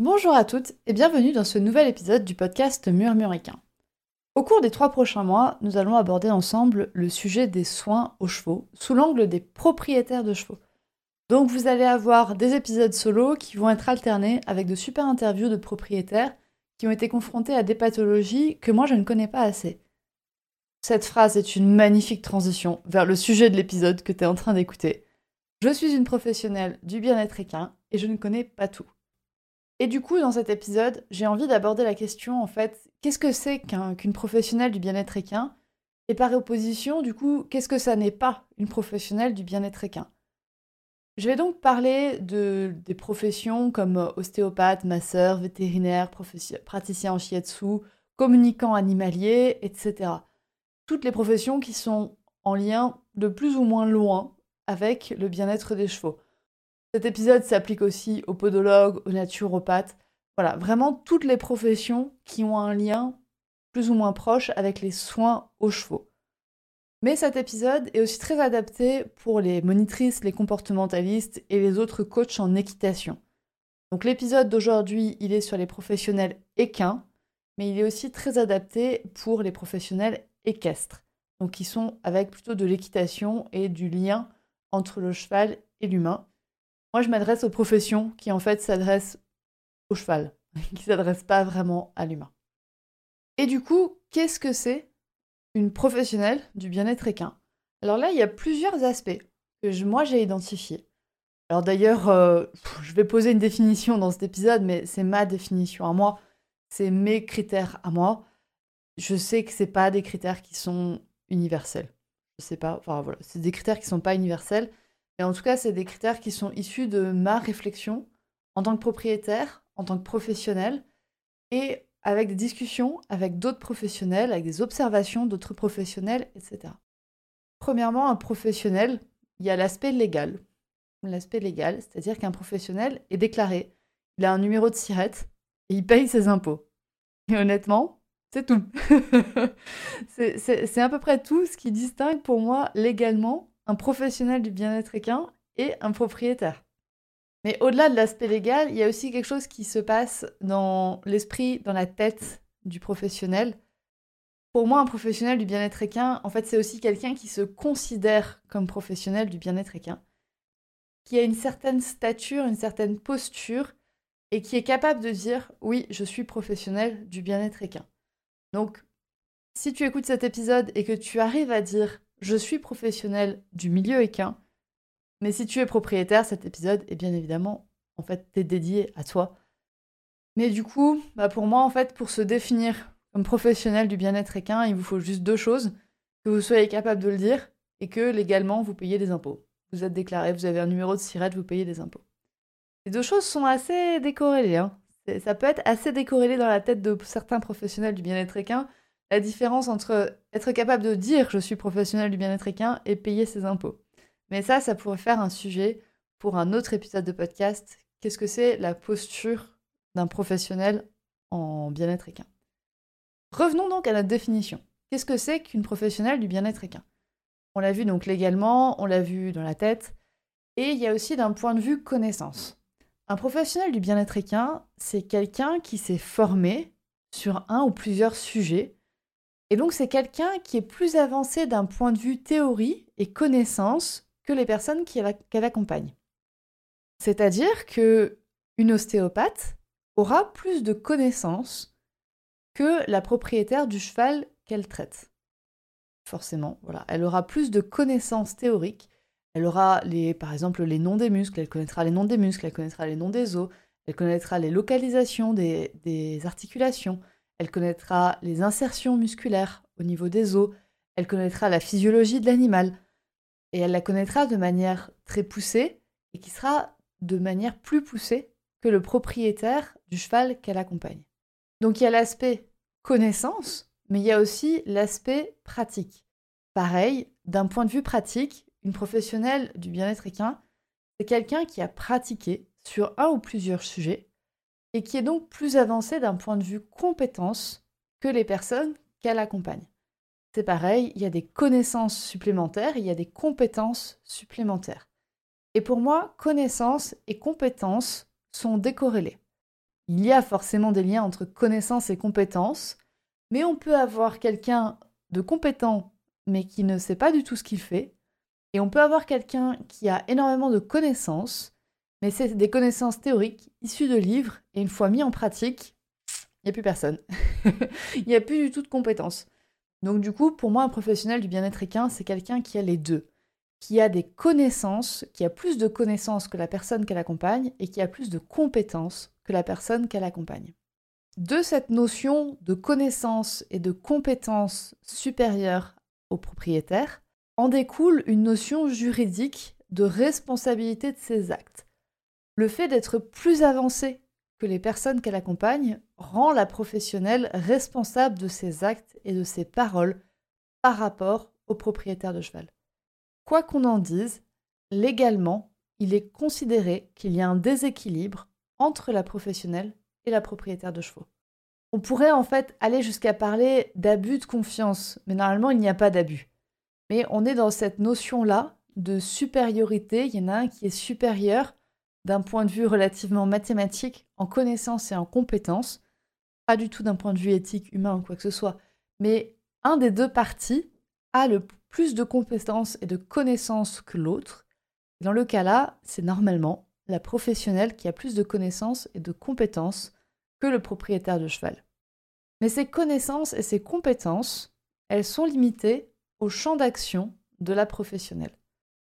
Bonjour à toutes et bienvenue dans ce nouvel épisode du podcast Murmuréquin. Au cours des trois prochains mois, nous allons aborder ensemble le sujet des soins aux chevaux sous l'angle des propriétaires de chevaux. Donc vous allez avoir des épisodes solo qui vont être alternés avec de super interviews de propriétaires qui ont été confrontés à des pathologies que moi je ne connais pas assez. Cette phrase est une magnifique transition vers le sujet de l'épisode que tu es en train d'écouter. Je suis une professionnelle du bien-être équin et je ne connais pas tout. Et du coup, dans cet épisode, j'ai envie d'aborder la question en fait, qu'est-ce que c'est qu'une professionnelle du bien-être équin? Et par opposition, du coup, qu'est-ce que ça n'est pas une professionnelle du bien-être équin? Je vais donc parler de, des professions comme euh, ostéopathe, masseur, vétérinaire, praticien en shiatsu, communicant animalier, etc. Toutes les professions qui sont en lien de plus ou moins loin avec le bien-être des chevaux. Cet épisode s'applique aussi aux podologues, aux naturopathes, voilà, vraiment toutes les professions qui ont un lien plus ou moins proche avec les soins aux chevaux. Mais cet épisode est aussi très adapté pour les monitrices, les comportementalistes et les autres coachs en équitation. Donc l'épisode d'aujourd'hui, il est sur les professionnels équins, mais il est aussi très adapté pour les professionnels équestres, donc qui sont avec plutôt de l'équitation et du lien entre le cheval et l'humain. Moi, je m'adresse aux professions qui en fait s'adressent au cheval, qui ne s'adressent pas vraiment à l'humain. Et du coup, qu'est-ce que c'est une professionnelle du bien-être équin? Alors là, il y a plusieurs aspects que moi j'ai identifiés. Alors d'ailleurs, euh, je vais poser une définition dans cet épisode, mais c'est ma définition à moi, c'est mes critères à moi. Je sais que c'est pas des critères qui sont universels. Je sais pas, enfin voilà, c'est des critères qui sont pas universels, mais en tout cas, c'est des critères qui sont issus de ma réflexion en tant que propriétaire, en tant que professionnel, et avec des discussions avec d'autres professionnels, avec des observations d'autres professionnels, etc. Premièrement, un professionnel, il y a l'aspect légal. L'aspect légal, c'est-à-dire qu'un professionnel est déclaré, il a un numéro de SIRET et il paye ses impôts. Et honnêtement, c'est tout. c'est à peu près tout ce qui distingue pour moi légalement un professionnel du bien-être équin et un propriétaire. Mais au-delà de l'aspect légal, il y a aussi quelque chose qui se passe dans l'esprit, dans la tête du professionnel. Pour moi, un professionnel du bien-être équin, en fait, c'est aussi quelqu'un qui se considère comme professionnel du bien-être équin, qui a une certaine stature, une certaine posture, et qui est capable de dire oui, je suis professionnel du bien-être équin. Donc, si tu écoutes cet épisode et que tu arrives à dire je suis professionnel du milieu équin, mais si tu es propriétaire, cet épisode est bien évidemment, en fait, dédié à toi. Mais du coup, bah pour moi, en fait, pour se définir comme professionnel du bien-être équin, il vous faut juste deux choses. Que vous soyez capable de le dire et que légalement, vous payez des impôts. Vous êtes déclaré, vous avez un numéro de SIRET, vous payez des impôts. Les deux choses sont assez décorrélées. Hein. Ça peut être assez décorrélé dans la tête de certains professionnels du bien-être équin, la différence entre être capable de dire je suis professionnel du bien-être équin et payer ses impôts. Mais ça, ça pourrait faire un sujet pour un autre épisode de podcast. Qu'est-ce que c'est la posture d'un professionnel en bien-être équin Revenons donc à notre définition. Qu'est-ce que c'est qu'une professionnelle du bien-être équin On l'a vu donc légalement, on l'a vu dans la tête, et il y a aussi d'un point de vue connaissance. Un professionnel du bien-être équin, c'est quelqu'un qui s'est formé sur un ou plusieurs sujets, et donc c'est quelqu'un qui est plus avancé d'un point de vue théorie et connaissance que les personnes qu'elle accompagne. C'est-à-dire que une ostéopathe aura plus de connaissances que la propriétaire du cheval qu'elle traite. Forcément, voilà, elle aura plus de connaissances théoriques. Elle aura les, par exemple les noms des muscles, elle connaîtra les noms des muscles, elle connaîtra les noms des os, elle connaîtra les localisations des, des articulations, elle connaîtra les insertions musculaires au niveau des os, elle connaîtra la physiologie de l'animal et elle la connaîtra de manière très poussée et qui sera de manière plus poussée que le propriétaire du cheval qu'elle accompagne. Donc il y a l'aspect connaissance, mais il y a aussi l'aspect pratique. Pareil, d'un point de vue pratique, une professionnelle du bien-être équin, c'est quelqu'un qui a pratiqué sur un ou plusieurs sujets et qui est donc plus avancé d'un point de vue compétence que les personnes qu'elle accompagne. C'est pareil, il y a des connaissances supplémentaires, il y a des compétences supplémentaires. Et pour moi, connaissances et compétences sont décorrélées. Il y a forcément des liens entre connaissances et compétences, mais on peut avoir quelqu'un de compétent mais qui ne sait pas du tout ce qu'il fait, et on peut avoir quelqu'un qui a énormément de connaissances, mais c'est des connaissances théoriques issues de livres, et une fois mis en pratique, il n'y a plus personne. il n'y a plus du tout de compétences. Donc du coup, pour moi, un professionnel du bien-être équin, c'est quelqu'un qui a les deux, qui a des connaissances, qui a plus de connaissances que la personne qu'elle accompagne, et qui a plus de compétences que la personne qu'elle accompagne. De cette notion de connaissance et de compétences supérieures au propriétaire, en découle une notion juridique de responsabilité de ses actes. Le fait d'être plus avancé que les personnes qu'elle accompagne rend la professionnelle responsable de ses actes et de ses paroles par rapport au propriétaire de cheval. Quoi qu'on en dise, légalement, il est considéré qu'il y a un déséquilibre entre la professionnelle et la propriétaire de chevaux. On pourrait en fait aller jusqu'à parler d'abus de confiance, mais normalement il n'y a pas d'abus. Mais on est dans cette notion-là de supériorité, il y en a un qui est supérieur d'un point de vue relativement mathématique, en connaissance et en compétence, pas du tout d'un point de vue éthique, humain ou quoi que ce soit, mais un des deux parties a le plus de compétences et de connaissances que l'autre. Dans le cas-là, c'est normalement la professionnelle qui a plus de connaissances et de compétences que le propriétaire de cheval. Mais ces connaissances et ces compétences, elles sont limitées au champ d'action de la professionnelle.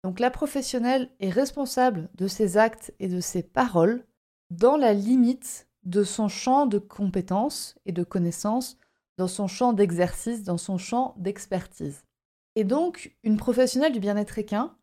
Donc la professionnelle est responsable de ses actes et de ses paroles dans la limite de son champ de compétences et de connaissances, dans son champ d'exercice, dans son champ d'expertise. Et donc, une professionnelle du bien-être équin,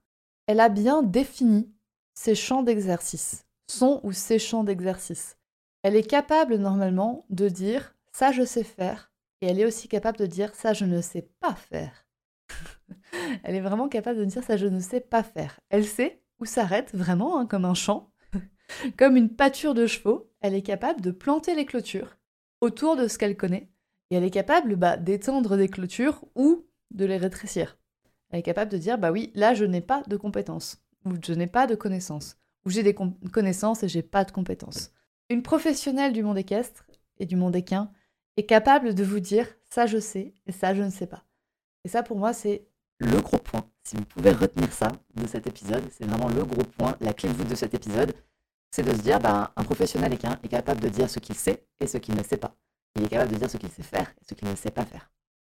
elle a bien défini ses champs d'exercice, son ou ses champs d'exercice. Elle est capable normalement de dire ça je sais faire et elle est aussi capable de dire ça je ne sais pas faire. elle est vraiment capable de dire ça je ne sais pas faire. Elle sait où s'arrête vraiment hein, comme un champ, comme une pâture de chevaux. Elle est capable de planter les clôtures autour de ce qu'elle connaît et elle est capable bah, d'étendre des clôtures ou de les rétrécir. Elle est capable de dire bah oui là je n'ai pas de compétences ou je n'ai pas de connaissances ou j'ai des connaissances et j'ai pas de compétences. Une professionnelle du monde équestre et du monde équin est capable de vous dire ça je sais et ça je ne sais pas. Et ça pour moi c'est le gros point. Si vous pouvez retenir ça de cet épisode, c'est vraiment le gros point, la clé de voûte de cet épisode, c'est de se dire bah, un professionnel équin est capable de dire ce qu'il sait et ce qu'il ne sait pas. Il est capable de dire ce qu'il sait faire et ce qu'il ne sait pas faire.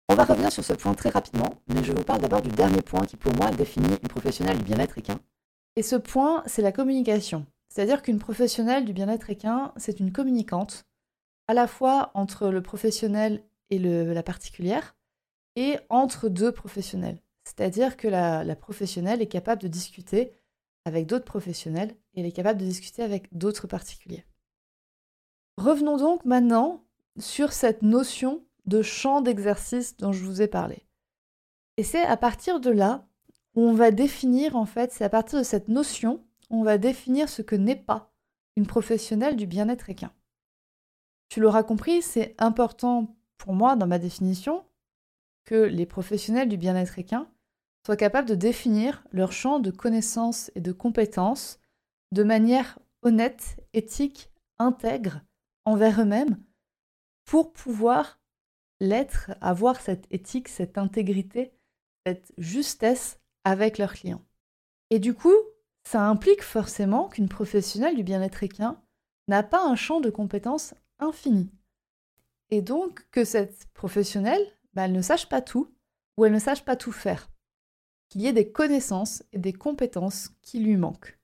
On va revenir sur ce point très rapidement, mais je vous parle d'abord du dernier point qui pour moi définit une professionnelle du bien-être équin. Et ce point, c'est la communication. C'est-à-dire qu'une professionnelle du bien-être équin, c'est une communicante, à la fois entre le professionnel et la particulière, et entre deux professionnels. C'est-à-dire que la, professionnelle est capable de discuter avec d'autres professionnels et elle est capable de discuter avec d'autres particuliers. Revenons donc maintenant sur cette notion de champ d'exercice dont je vous ai parlé. Et c'est à partir de là où on va définir, en fait, c'est à partir de cette notion on va définir ce que n'est pas une professionnelle du bien-être équin. Tu l'auras compris, c'est important pour moi dans ma définition que les professionnels du bien-être équin soient capables de définir leur champ de connaissances et de compétences de manière honnête, éthique, intègre envers eux-mêmes pour pouvoir l'être, avoir cette éthique, cette intégrité, cette justesse avec leurs clients. Et du coup, ça implique forcément qu'une professionnelle du bien-être équin n'a pas un champ de compétences infini. Et donc que cette professionnelle, bah, elle ne sache pas tout ou elle ne sache pas tout faire. Qu'il y ait des connaissances et des compétences qui lui manquent.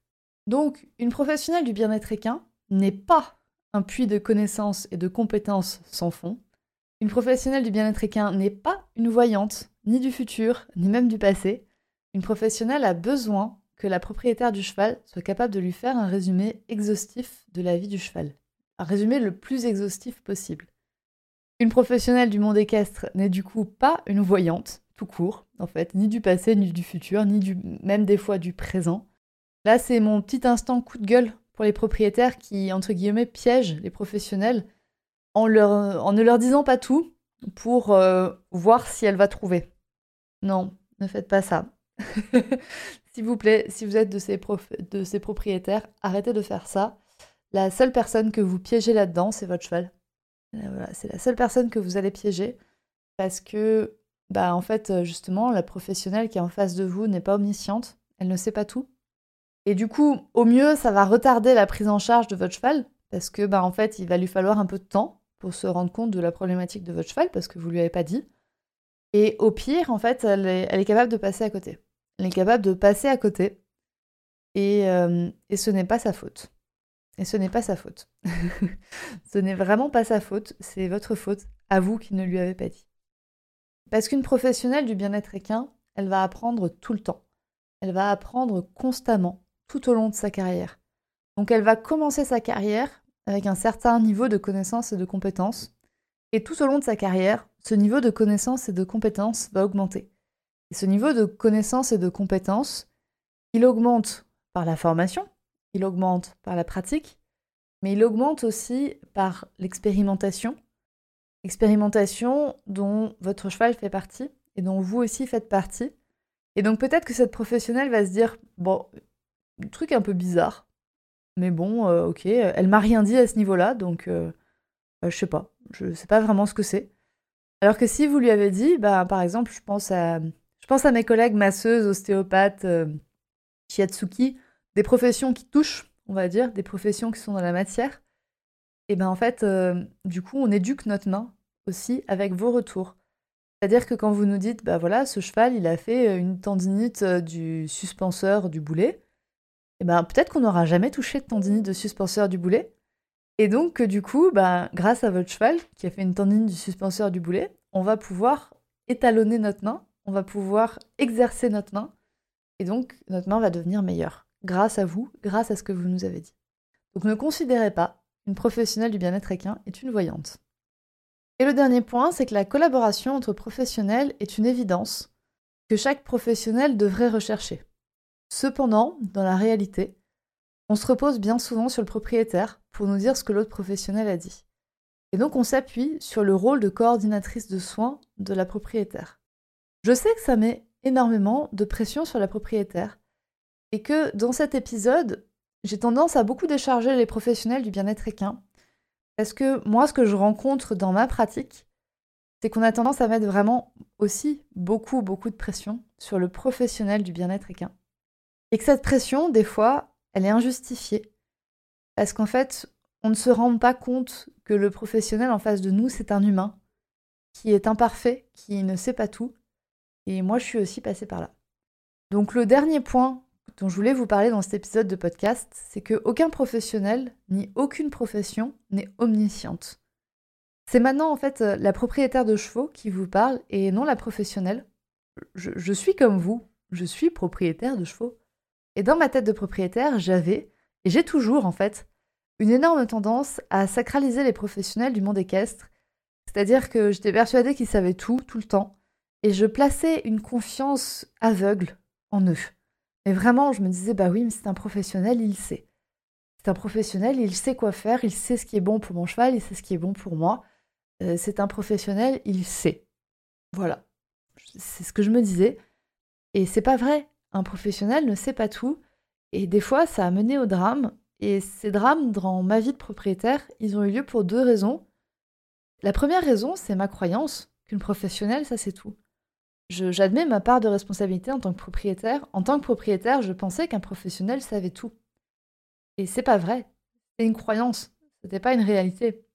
Donc une professionnelle du bien-être équin n'est pas un puits de connaissances et de compétences sans fond. Une professionnelle du bien-être équin n'est pas une voyante, ni du futur, ni même du passé. Une professionnelle a besoin que la propriétaire du cheval soit capable de lui faire un résumé exhaustif de la vie du cheval. Un résumé le plus exhaustif possible. Une professionnelle du monde équestre n'est du coup pas une voyante, tout court, en fait, ni du passé, ni du futur, ni même des fois du présent. Là, c'est mon petit instant coup de gueule pour les propriétaires qui, entre guillemets, piègent les professionnels en, leur, ne leur disant pas tout pour euh, voir si elle va trouver. Non, ne faites pas ça. S'il vous plaît, si vous êtes de ces, de ces propriétaires, arrêtez de faire ça. La seule personne que vous piégez là-dedans, c'est votre cheval. Euh, c'est la seule personne que vous allez piéger parce que, bah, en fait, euh, justement, la professionnelle qui est en face de vous n'est pas omnisciente, elle ne sait pas tout. Et du coup, au mieux, ça va retarder la prise en charge de votre cheval parce que, bah, en fait, il va lui falloir un peu de temps pour se rendre compte de la problématique de votre cheval parce que vous lui avez pas dit. Et au pire, en fait, elle est, capable de passer à côté. Elle est capable de passer à côté. Et, euh, et ce n'est pas sa faute. Et ce n'est pas sa faute. ce n'est vraiment pas sa faute, c'est votre faute, à vous qui ne lui avez pas dit. Parce qu'une professionnelle du bien-être équin, elle va apprendre tout le temps. Elle va apprendre constamment, tout au long de sa carrière. Donc elle va commencer sa carrière avec un certain niveau de connaissances et de compétences. Et tout au long de sa carrière, ce niveau de connaissances et de compétences va augmenter. Et ce niveau de connaissances et de compétences, il augmente par la formation, il augmente par la pratique, mais il augmente aussi par l'expérimentation. Expérimentation dont votre cheval fait partie et dont vous aussi faites partie. Et donc peut-être que cette professionnelle va se dire, bon, truc un peu bizarre, mais bon, euh, ok, elle m'a rien dit à ce niveau-là, donc euh, bah, je sais pas, je sais pas vraiment ce que c'est. Alors que si vous lui avez dit, bah, par exemple, je pense à, je pense à mes collègues masseuses, ostéopathes, euh, shiatsuki, des professions qui touchent, on va dire, des professions qui sont dans la matière, et ben en fait, euh, du coup, on éduque notre main aussi avec vos retours. C'est-à-dire que quand vous nous dites, bah voilà, ce cheval, il a fait euh, une tendinite euh, du suspenseur du boulet, et ben peut-être qu'on n'aura jamais touché de tendinite de suspenseur du boulet. Et donc, du coup, bah, grâce à votre cheval qui a fait une tendinite du suspenseur du boulet, on va pouvoir étalonner notre main, on va pouvoir exercer notre main, et donc notre main va devenir meilleure grâce à vous, grâce à ce que vous nous avez dit. Donc ne considérez pas une professionnelle du bien-être équin est une voyante. Et le dernier point, c'est que la collaboration entre professionnels est une évidence que chaque professionnel devrait rechercher. Cependant, dans la réalité, on se repose bien souvent sur le propriétaire pour nous dire ce que l'autre professionnel a dit. Et donc on s'appuie sur le rôle de coordinatrice de soins de la propriétaire. Je sais que ça met énormément de pression sur la propriétaire et que dans cet épisode, j'ai tendance à beaucoup décharger les professionnels du bien-être équin. Parce que moi, ce que je rencontre dans ma pratique, c'est qu'on a tendance à mettre vraiment aussi beaucoup, beaucoup de pression sur le professionnel du bien-être équin. Et que cette pression, des fois, elle est injustifiée. Parce qu'en fait, on ne se rend pas compte que le professionnel en face de nous, c'est un humain qui est imparfait, qui ne sait pas tout. Et moi, je suis aussi passée par là. Donc le dernier point dont je voulais vous parler dans cet épisode de podcast, c'est que aucun professionnel ni aucune profession n'est omnisciente. C'est maintenant en fait euh, la propriétaire de chevaux qui vous parle et non la professionnelle. Je, suis comme vous, je suis propriétaire de chevaux. Et dans ma tête de propriétaire, j'avais, et j'ai toujours en fait, une énorme tendance à sacraliser les professionnels du monde équestre. C'est-à-dire que j'étais persuadée qu'ils savaient tout, tout le temps, et je plaçais une confiance aveugle en eux. Mais vraiment, je me disais, bah oui, mais c'est un professionnel, il sait. C'est un professionnel, il sait quoi faire, il sait ce qui est bon pour mon cheval, il sait ce qui est bon pour moi. Euh, c'est un professionnel, il sait. Voilà. C'est ce que je me disais. Et c'est pas vrai. Un professionnel ne sait pas tout. Et des fois, ça a mené au drame. Et ces drames dans ma vie de propriétaire, ils ont eu lieu pour deux raisons. La première raison, c'est ma croyance qu'une professionnelle, ça c'est tout. J'admets ma part de responsabilité en tant que propriétaire. En tant que propriétaire, je pensais qu'un professionnel savait tout. Et c'est pas vrai. C'est une croyance. C'était pas une réalité.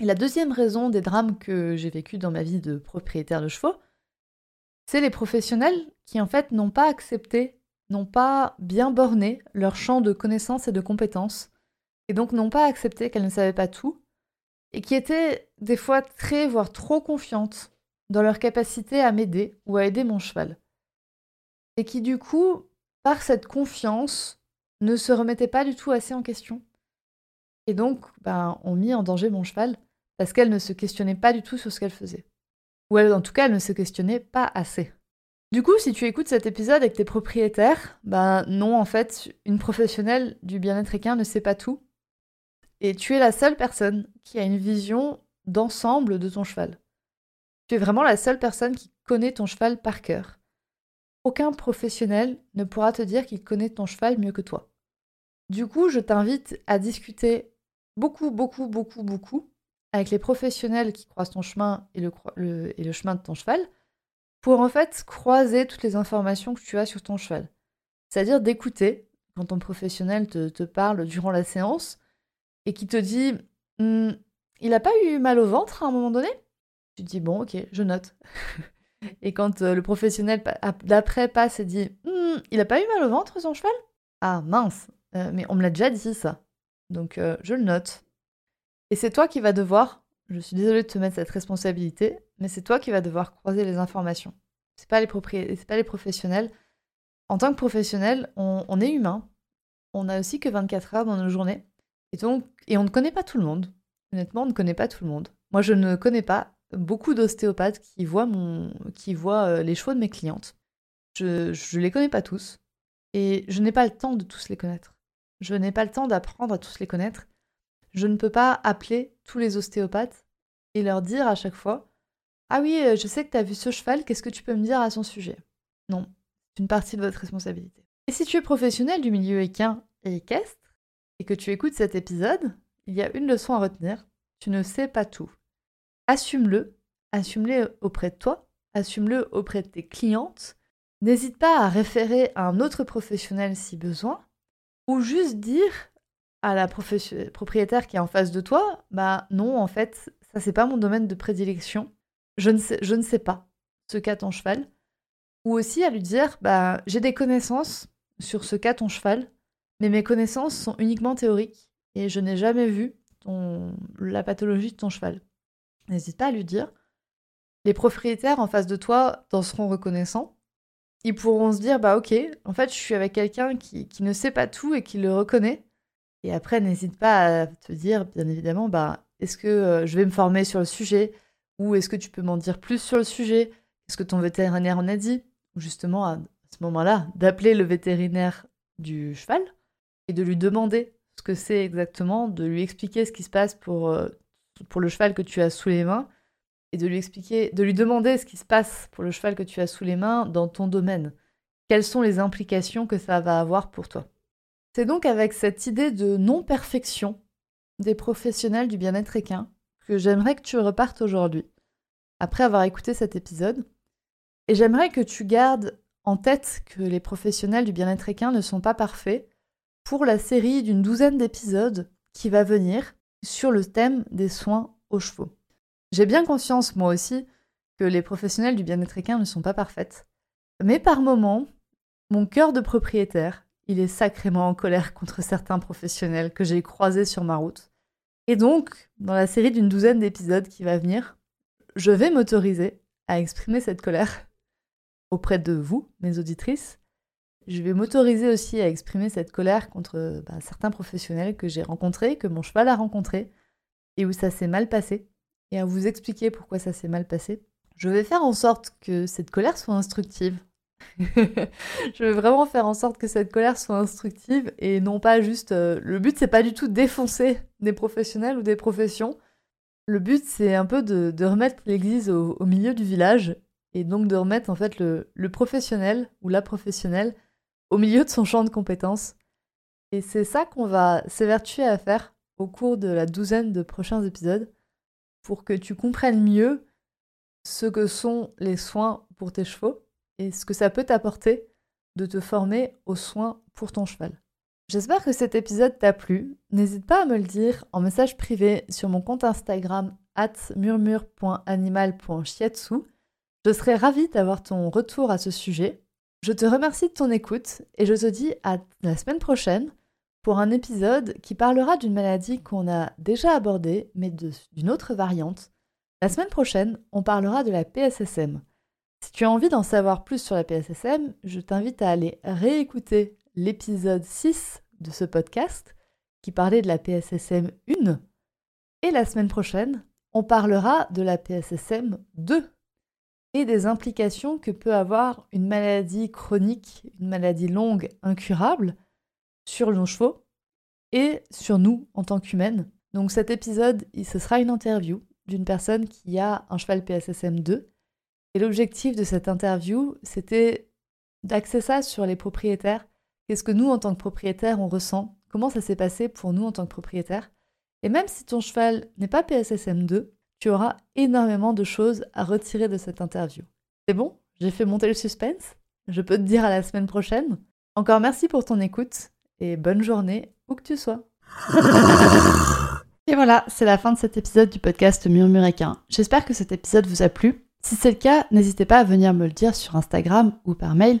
Et la deuxième raison des drames que j'ai vécus dans ma vie de propriétaire de chevaux, c'est les professionnels qui en fait n'ont pas accepté, n'ont pas bien borné leur champ de connaissances et de compétences, et donc n'ont pas accepté qu'elles ne savaient pas tout, et qui étaient des fois très, voire trop confiantes dans leur capacité à m'aider ou à aider mon cheval. Et qui du coup, par cette confiance, ne se remettait pas du tout assez en question. Et donc, ben, ont mis en danger mon cheval parce qu'elle ne se questionnait pas du tout sur ce qu'elle faisait. Ou elle, en tout cas, elle ne se questionnait pas assez. Du coup, si tu écoutes cet épisode avec tes propriétaires, ben non, en fait, une professionnelle du bien-être équin ne sait pas tout. Et tu es la seule personne qui a une vision d'ensemble de ton cheval. Tu es vraiment la seule personne qui connaît ton cheval par cœur. Aucun professionnel ne pourra te dire qu'il connaît ton cheval mieux que toi. Du coup, je t'invite à discuter beaucoup, beaucoup, beaucoup, beaucoup avec les professionnels qui croisent ton chemin et le, chemin de ton cheval pour en fait croiser toutes les informations que tu as sur ton cheval. C'est-à-dire d'écouter quand ton professionnel te, parle durant la séance et qui te dit «Hmm, Il n'a pas eu mal au ventre à un moment donné? Tu dis Bon, ok, je note. et quand euh, le professionnel d'après passe et dit «Hmm, Il n'a pas eu mal au ventre son cheval? Ah mince, euh, mais on me l'a déjà dit ça. Donc euh, je le note. Et c'est toi qui vas devoir, je suis désolée de te mettre cette responsabilité, mais c'est toi qui vas devoir croiser les informations. C'est pas les c'est pas les professionnels. En tant que professionnel, on, est humain. On n'a aussi que 24 heures dans nos journées. Et donc, et on ne connaît pas tout le monde. Honnêtement, on ne connaît pas tout le monde. Moi, je ne connais pas beaucoup d'ostéopathes qui voient, euh, les chevaux de mes clientes. Je ne les connais pas tous. Et je n'ai pas le temps de tous les connaître. Je n'ai pas le temps d'apprendre à tous les connaître. Je ne peux pas appeler tous les ostéopathes et leur dire à chaque fois Ah oui, euh, je sais que tu as vu ce cheval, qu'est-ce que tu peux me dire à son sujet? Non, c'est une partie de votre responsabilité. Et si tu es professionnel du milieu équin et équestre et que tu écoutes cet épisode, il y a une leçon à retenir tu ne sais pas tout. Assume-le, assume-le auprès de toi, assume-le auprès de tes clientes. N'hésite pas à référer à un autre professionnel si besoin, ou juste dire à la propriétaire qui est en face de toi, bah non, en fait, ça c'est pas mon domaine de prédilection. Je ne sais, je ne sais pas ce qu'a ton cheval. Ou aussi à lui dire, bah j'ai des connaissances sur ce qu'a ton cheval, mais mes connaissances sont uniquement théoriques et je n'ai jamais vu ton, la pathologie de ton cheval. N'hésite pas à lui dire. Les propriétaires en face de toi t'en seront reconnaissants. Ils pourront se dire, bah ok, en fait je suis avec quelqu'un qui, qui ne sait pas tout et qui le reconnaît et après, n'hésite pas à te dire, bien évidemment, bah, est-ce que euh, je vais me former sur le sujet? Ou est-ce que tu peux m'en dire plus sur le sujet? Qu'est-ce que ton vétérinaire en a dit? Ou justement, à, ce moment-là, d'appeler le vétérinaire du cheval et de lui demander ce que c'est exactement, de lui expliquer ce qui se passe pour, euh, pour le cheval que tu as sous les mains et de lui expliquer, de lui demander ce qui se passe pour le cheval que tu as sous les mains dans ton domaine. Quelles sont les implications que ça va avoir pour toi? C'est donc avec cette idée de non-perfection des professionnels du bien-être équin que j'aimerais que tu repartes aujourd'hui, après avoir écouté cet épisode. Et j'aimerais que tu gardes en tête que les professionnels du bien-être équin ne sont pas parfaits pour la série d'une douzaine d'épisodes qui va venir sur le thème des soins aux chevaux. J'ai bien conscience, moi aussi, que les professionnels du bien-être équin ne sont pas parfaites. Mais par moments, mon cœur de propriétaire il est sacrément en colère contre certains professionnels que j'ai croisés sur ma route. Et donc, dans la série d'une douzaine d'épisodes qui va venir, je vais m'autoriser à exprimer cette colère auprès de vous, mes auditrices. Je vais m'autoriser aussi à exprimer cette colère contre bah, certains professionnels que j'ai rencontrés, que mon cheval a rencontrés, et où ça s'est mal passé, et à vous expliquer pourquoi ça s'est mal passé. Je vais faire en sorte que cette colère soit instructive, je veux vraiment faire en sorte que cette colère soit instructive et non pas juste. Euh, le but, c'est pas du tout défoncer des professionnels ou des professions. Le but, c'est un peu de, remettre l'église au, milieu du village et donc de remettre en fait le professionnel ou la professionnelle au milieu de son champ de compétences. Et c'est ça qu'on va s'évertuer à faire au cours de la douzaine de prochains épisodes pour que tu comprennes mieux ce que sont les soins pour tes chevaux et ce que ça peut t'apporter de te former aux soins pour ton cheval. J'espère que cet épisode t'a plu. N'hésite pas à me le dire en message privé sur mon compte Instagram at murmure.animal.shiatsu. Je serai ravie d'avoir ton retour à ce sujet. Je te remercie de ton écoute et je te dis à la semaine prochaine pour un épisode qui parlera d'une maladie qu'on a déjà abordée mais d'une autre variante. La semaine prochaine, on parlera de la PSSM. Si tu as envie d'en savoir plus sur la PSSM, je t'invite à aller réécouter l'épisode 6 de ce podcast qui parlait de la PSSM 1. Et la semaine prochaine, on parlera de la PSSM 2 des implications que peut avoir une maladie chronique, une maladie longue, incurable, sur nos chevaux et sur nous en tant qu'humaines. Donc cet épisode, ce sera une interview d'une personne qui a un cheval PSSM 2. Et l'objectif de cette interview, c'était d'axer ça sur les propriétaires. Qu'est-ce que nous, en tant que propriétaires, on ressent? Comment ça s'est passé pour nous en tant que propriétaires? Et même si ton cheval n'est pas PSSM 2, tu auras énormément de choses à retirer de cette interview. C'est bon? J'ai fait monter le suspense? Je peux te dire à la semaine prochaine. Encore merci pour ton écoute et bonne journée où que tu sois. et voilà, c'est la fin de cet épisode du podcast Murmuréquin. J'espère que cet épisode vous a plu. Si c'est le cas, n'hésitez pas à venir me le dire sur Instagram ou par mail.